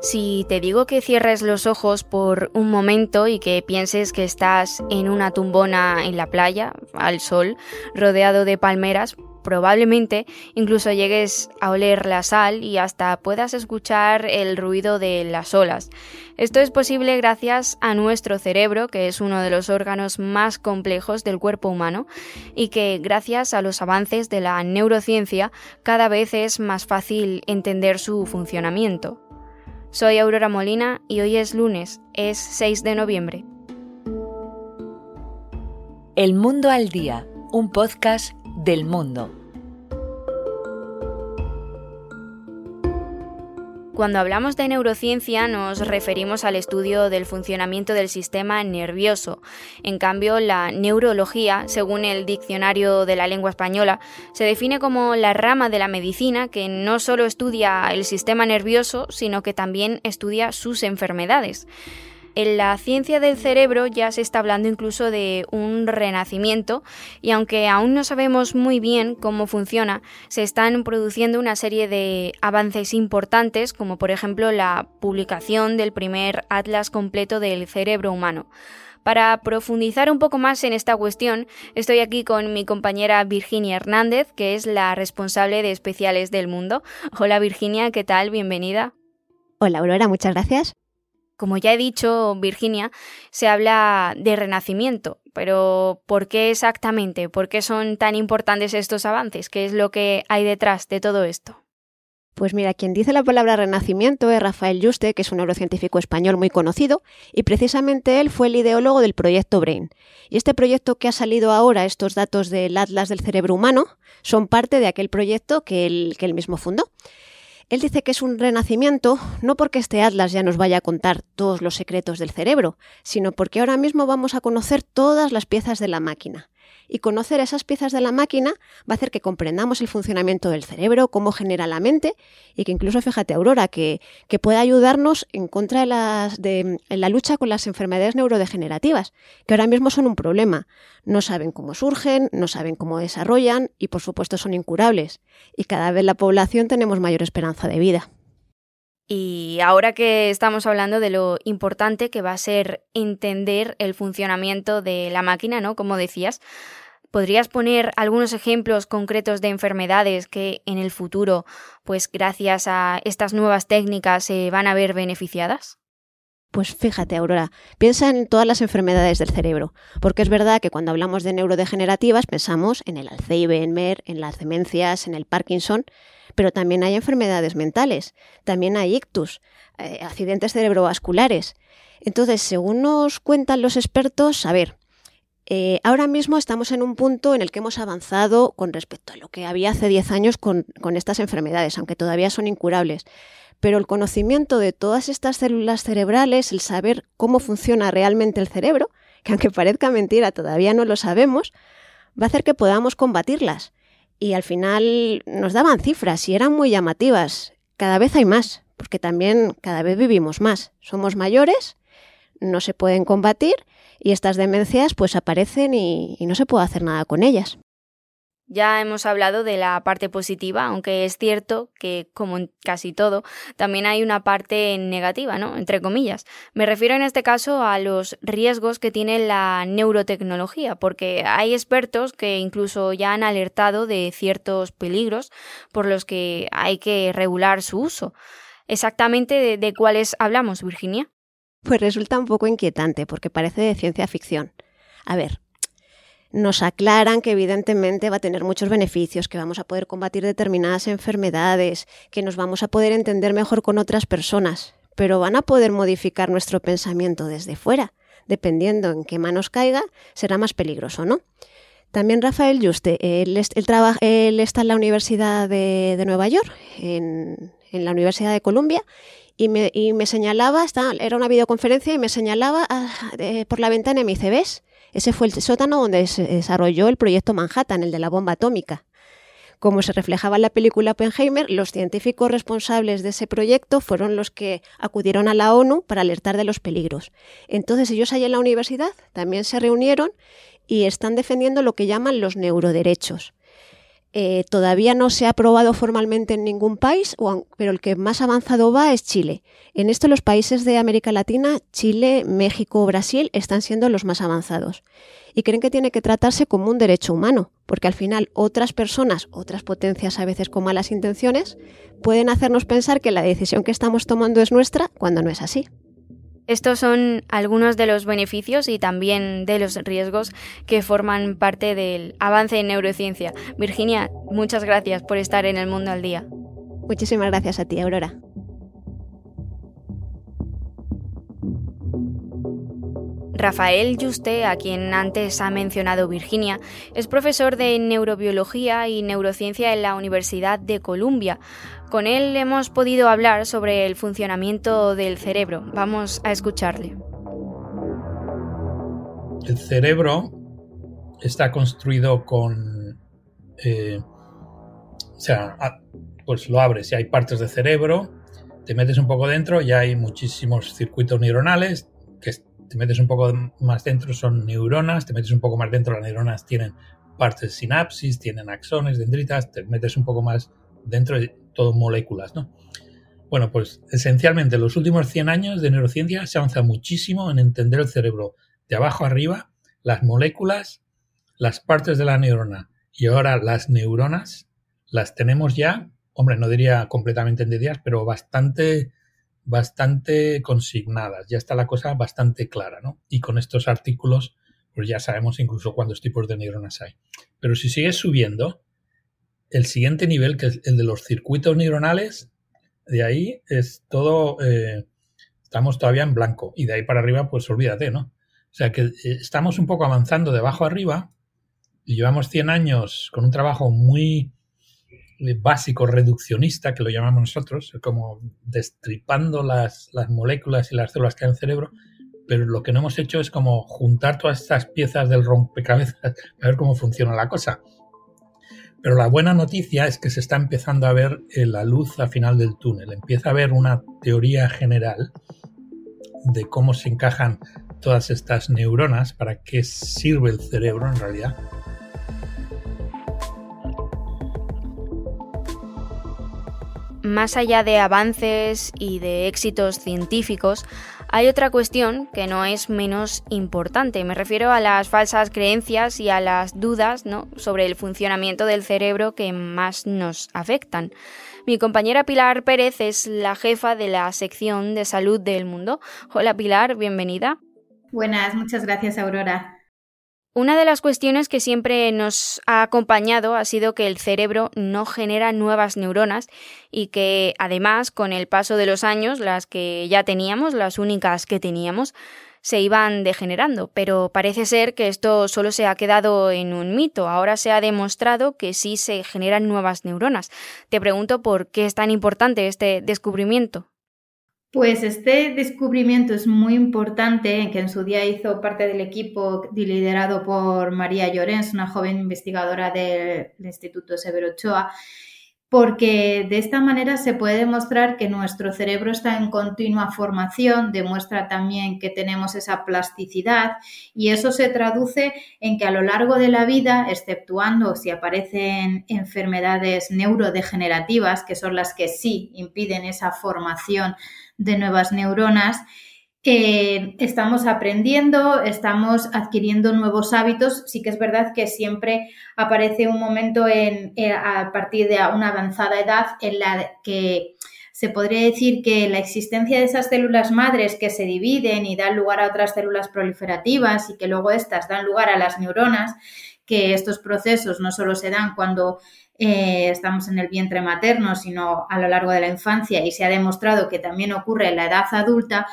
Si te digo que cierres los ojos por un momento y que pienses que estás en una tumbona en la playa, al sol, rodeado de palmeras, probablemente incluso llegues a oler la sal y hasta puedas escuchar el ruido de las olas. Esto es posible gracias a nuestro cerebro, que es uno de los órganos más complejos del cuerpo humano, y que gracias a los avances de la neurociencia cada vez es más fácil entender su funcionamiento. Soy Aurora Molina y hoy es lunes, es 6 de noviembre. El Mundo al Día, un podcast del mundo. Cuando hablamos de neurociencia nos referimos al estudio del funcionamiento del sistema nervioso. En cambio, la neurología, según el diccionario de la lengua española, se define como la rama de la medicina que no solo estudia el sistema nervioso, sino que también estudia sus enfermedades. En la ciencia del cerebro ya se está hablando incluso de un renacimiento y aunque aún no sabemos muy bien cómo funciona, se están produciendo una serie de avances importantes como por ejemplo la publicación del primer atlas completo del cerebro humano. Para profundizar un poco más en esta cuestión, estoy aquí con mi compañera Virginia Hernández, que es la responsable de especiales del mundo. Hola Virginia, ¿qué tal? Bienvenida. Hola Aurora, muchas gracias. Como ya he dicho, Virginia, se habla de renacimiento, pero ¿por qué exactamente? ¿Por qué son tan importantes estos avances? ¿Qué es lo que hay detrás de todo esto? Pues mira, quien dice la palabra renacimiento es Rafael Juste, que es un neurocientífico español muy conocido, y precisamente él fue el ideólogo del proyecto BRAIN. Y este proyecto que ha salido ahora, estos datos del Atlas del Cerebro Humano, son parte de aquel proyecto que él, que él mismo fundó. Él dice que es un renacimiento no porque este atlas ya nos vaya a contar todos los secretos del cerebro, sino porque ahora mismo vamos a conocer todas las piezas de la máquina y conocer esas piezas de la máquina va a hacer que comprendamos el funcionamiento del cerebro, cómo genera la mente y que incluso, fíjate, Aurora, que, que puede ayudarnos en contra de, las, de en la lucha con las enfermedades neurodegenerativas, que ahora mismo son un problema. No saben cómo surgen, no saben cómo desarrollan y, por supuesto, son incurables. Y cada vez la población tenemos mayor esperanza de vida. Y ahora que estamos hablando de lo importante que va a ser entender el funcionamiento de la máquina, ¿no? Como decías, ¿podrías poner algunos ejemplos concretos de enfermedades que en el futuro, pues gracias a estas nuevas técnicas, se van a ver beneficiadas? Pues fíjate, Aurora, piensa en todas las enfermedades del cerebro, porque es verdad que cuando hablamos de neurodegenerativas pensamos en el Alzheimer, en las demencias, en el Parkinson, pero también hay enfermedades mentales, también hay ictus, eh, accidentes cerebrovasculares. Entonces, según nos cuentan los expertos, a ver, eh, ahora mismo estamos en un punto en el que hemos avanzado con respecto a lo que había hace 10 años con, con estas enfermedades, aunque todavía son incurables. Pero el conocimiento de todas estas células cerebrales, el saber cómo funciona realmente el cerebro, que aunque parezca mentira todavía no lo sabemos, va a hacer que podamos combatirlas y al final nos daban cifras y eran muy llamativas. Cada vez hay más, porque también cada vez vivimos más. Somos mayores, no se pueden combatir y estas demencias pues aparecen y, y no se puede hacer nada con ellas. Ya hemos hablado de la parte positiva, aunque es cierto que, como en casi todo, también hay una parte negativa, ¿no? Entre comillas. Me refiero en este caso a los riesgos que tiene la neurotecnología, porque hay expertos que incluso ya han alertado de ciertos peligros por los que hay que regular su uso. Exactamente de, de cuáles hablamos, Virginia. Pues resulta un poco inquietante, porque parece de ciencia ficción. A ver, nos aclaran que evidentemente va a tener muchos beneficios, que vamos a poder combatir determinadas enfermedades, que nos vamos a poder entender mejor con otras personas, pero van a poder modificar nuestro pensamiento desde fuera. Dependiendo en qué manos caiga, será más peligroso, ¿no? También Rafael Juste, él, está en la Universidad de, Nueva York, en, la Universidad de Columbia, y me, señalaba, era una videoconferencia y me señalaba ah, por la ventana y me dice, ¿ves? Ese fue el sótano donde se desarrolló el proyecto Manhattan, el de la bomba atómica. Como se reflejaba en la película Oppenheimer, los científicos responsables de ese proyecto fueron los que acudieron a la ONU para alertar de los peligros. Entonces ellos allí en la universidad también se reunieron y están defendiendo lo que llaman los neuroderechos. Eh, todavía no se ha aprobado formalmente en ningún país, pero el que más avanzado va es Chile. En esto los países de América Latina, Chile, México, Brasil, están siendo los más avanzados. Y creen que tiene que tratarse como un derecho humano, porque al final otras personas, otras potencias a veces con malas intenciones, pueden hacernos pensar que la decisión que estamos tomando es nuestra cuando no es así. Estos son algunos de los beneficios y también de los riesgos que forman parte del avance en neurociencia. Virginia, muchas gracias por estar en el mundo al día. Muchísimas gracias a ti, Aurora. Rafael Juste, a quien antes ha mencionado Virginia, es profesor de neurobiología y neurociencia en la Universidad de Columbia. Con él hemos podido hablar sobre el funcionamiento del cerebro. Vamos a escucharle. El cerebro está construido con... Eh, o sea, pues lo abres y hay partes de cerebro, te metes un poco dentro y hay muchísimos circuitos neuronales que te metes un poco más dentro son neuronas, te metes un poco más dentro las neuronas tienen partes sinapsis, tienen axones, dendritas, te metes un poco más dentro de todo moléculas, ¿no? Bueno, pues esencialmente en los últimos 100 años de neurociencia se avanza muchísimo en entender el cerebro de abajo arriba, las moléculas, las partes de la neurona y ahora las neuronas las tenemos ya, hombre, no diría completamente entendidas, pero bastante bastante consignadas, ya está la cosa bastante clara, ¿no? Y con estos artículos, pues ya sabemos incluso cuántos tipos de neuronas hay. Pero si sigues subiendo, el siguiente nivel, que es el de los circuitos neuronales, de ahí es todo, eh, estamos todavía en blanco. Y de ahí para arriba, pues olvídate, ¿no? O sea que eh, estamos un poco avanzando de abajo arriba y llevamos 100 años con un trabajo muy básico reduccionista, que lo llamamos nosotros, como destripando las, las moléculas y las células que hay en el cerebro, pero lo que no hemos hecho es como juntar todas estas piezas del rompecabezas a ver cómo funciona la cosa. Pero la buena noticia es que se está empezando a ver eh, la luz al final del túnel. Empieza a haber una teoría general de cómo se encajan todas estas neuronas, para qué sirve el cerebro en realidad. Más allá de avances y de éxitos científicos, hay otra cuestión que no es menos importante. Me refiero a las falsas creencias y a las dudas sobre el funcionamiento del cerebro que más nos afectan. Mi compañera Pilar Pérez es la jefa de la sección de salud del mundo. Hola Pilar, bienvenida. Buenas, muchas gracias Aurora. Una de las cuestiones que siempre nos ha acompañado ha sido que el cerebro no genera nuevas neuronas y que además con el paso de los años las que ya teníamos, las únicas que teníamos, se iban degenerando, pero parece ser que esto solo se ha quedado en un mito. Ahora se ha demostrado que sí se generan nuevas neuronas. Te pregunto por qué es tan importante este descubrimiento. Pues este descubrimiento es muy importante, que en su día hizo parte del equipo liderado por María Llorens, una joven investigadora del Instituto Severo Ochoa, porque de esta manera se puede demostrar que nuestro cerebro está en continua formación, demuestra también que tenemos esa plasticidad y eso se traduce en que a lo largo de la vida, exceptuando si aparecen enfermedades neurodegenerativas, que son las que sí impiden esa formación de nuevas neuronas, que estamos aprendiendo, estamos adquiriendo nuevos hábitos. Sí que es verdad que siempre aparece un momento en, eh, a partir de una avanzada edad en la que se podría decir que la existencia de esas células madres que se dividen y dan lugar a otras células proliferativas y que luego estas dan lugar a las neuronas, que estos procesos no solo se dan cuando eh, estamos en el vientre materno, sino a lo largo de la infancia y se ha demostrado que también ocurre en la edad adulta,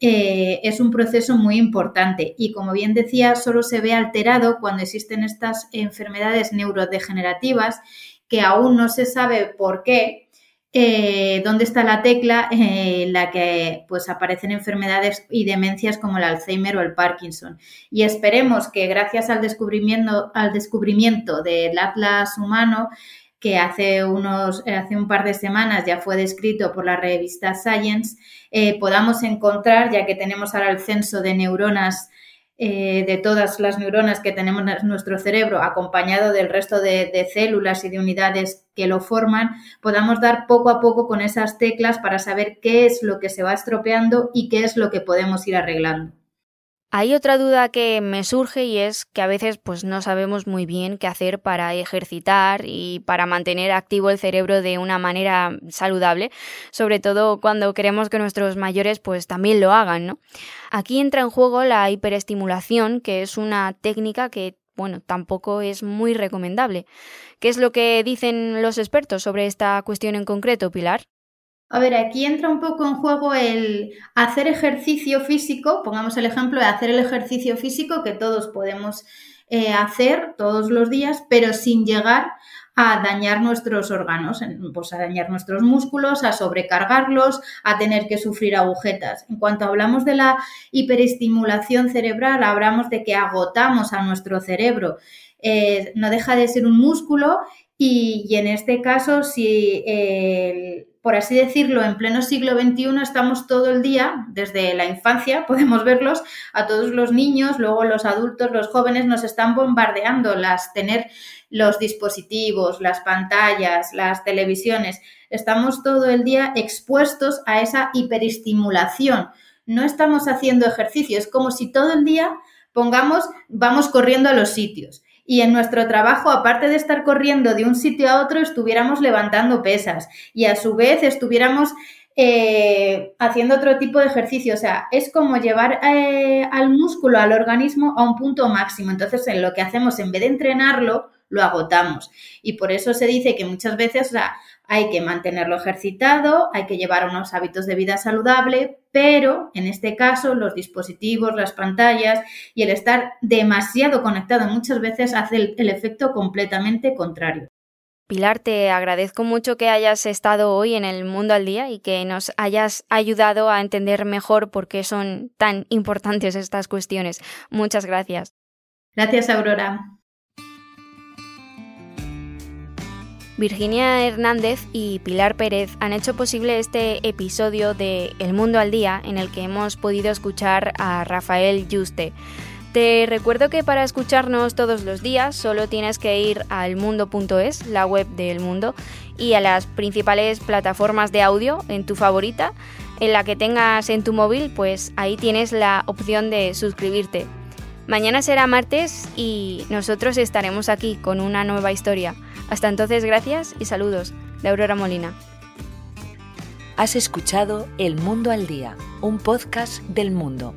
eh, es un proceso muy importante. Y como bien decía, solo se ve alterado cuando existen estas enfermedades neurodegenerativas que aún no se sabe por qué, eh, dónde está la tecla en la que pues aparecen enfermedades y demencias como el Alzheimer o el Parkinson. Y esperemos que gracias al descubrimiento, al descubrimiento del Atlas humano, que hace, unos, hace un par de semanas ya fue descrito por la revista Science, eh, podamos encontrar, ya que tenemos ahora el censo de neuronas eh, de todas las neuronas que tenemos en nuestro cerebro, acompañado del resto de, células y de unidades que lo forman, podamos dar poco a poco con esas teclas para saber qué es lo que se va estropeando y qué es lo que podemos ir arreglando. Hay otra duda que me surge y es que a veces pues no sabemos muy bien qué hacer para ejercitar y para mantener activo el cerebro de una manera saludable, sobre todo cuando queremos que nuestros mayores pues también lo hagan, ¿no? Aquí entra en juego la hiperestimulación, que es una técnica que bueno, tampoco es muy recomendable. ¿Qué es lo que dicen los expertos sobre esta cuestión en concreto, Pilar? A ver, aquí entra un poco en juego el hacer ejercicio físico, pongamos el ejemplo de hacer el ejercicio físico que todos podemos eh, hacer todos los días, pero sin llegar a dañar nuestros órganos, pues a dañar nuestros músculos, a sobrecargarlos, a tener que sufrir agujetas. En cuanto hablamos de la hiperestimulación cerebral, hablamos de que agotamos a nuestro cerebro. Eh, no deja de ser un músculo y, en este caso, si el por así decirlo, en pleno siglo XXI estamos todo el día, desde la infancia, podemos verlos, a todos los niños, luego los adultos, los jóvenes nos están bombardeando las tener los dispositivos, las pantallas, las televisiones. Estamos todo el día expuestos a esa hiperestimulación. No estamos haciendo ejercicio, es como si todo el día pongamos, vamos corriendo a los sitios y en nuestro trabajo, aparte de estar corriendo de un sitio a otro, estuviéramos levantando pesas. Y a su vez estuviéramos eh, haciendo otro tipo de ejercicio. O sea, es como llevar eh, al músculo, al organismo a un punto máximo. Entonces, en lo que hacemos, en vez de entrenarlo, lo agotamos. Y por eso se dice que muchas veces hay que mantenerlo ejercitado, hay que llevar unos hábitos de vida saludable, pero en este caso los dispositivos, las pantallas y el estar demasiado conectado muchas veces hace el efecto completamente contrario. Pilar, te agradezco mucho que hayas estado hoy en el Mundo al Día y que nos hayas ayudado a entender mejor por qué son tan importantes estas cuestiones. Muchas gracias. Gracias, Aurora. Virginia Hernández y Pilar Pérez han hecho posible este episodio de El Mundo al Día en el que hemos podido escuchar a Rafael Juste. Te recuerdo que para escucharnos todos los días solo tienes que ir al mundo.es, la web del mundo, y a las principales plataformas de audio en tu favorita, en la que tengas en tu móvil, pues ahí tienes la opción de suscribirte. Mañana será martes y nosotros estaremos aquí con una nueva historia. Hasta entonces, gracias y saludos de Aurora Molina. Has escuchado El Mundo al Día, un podcast del mundo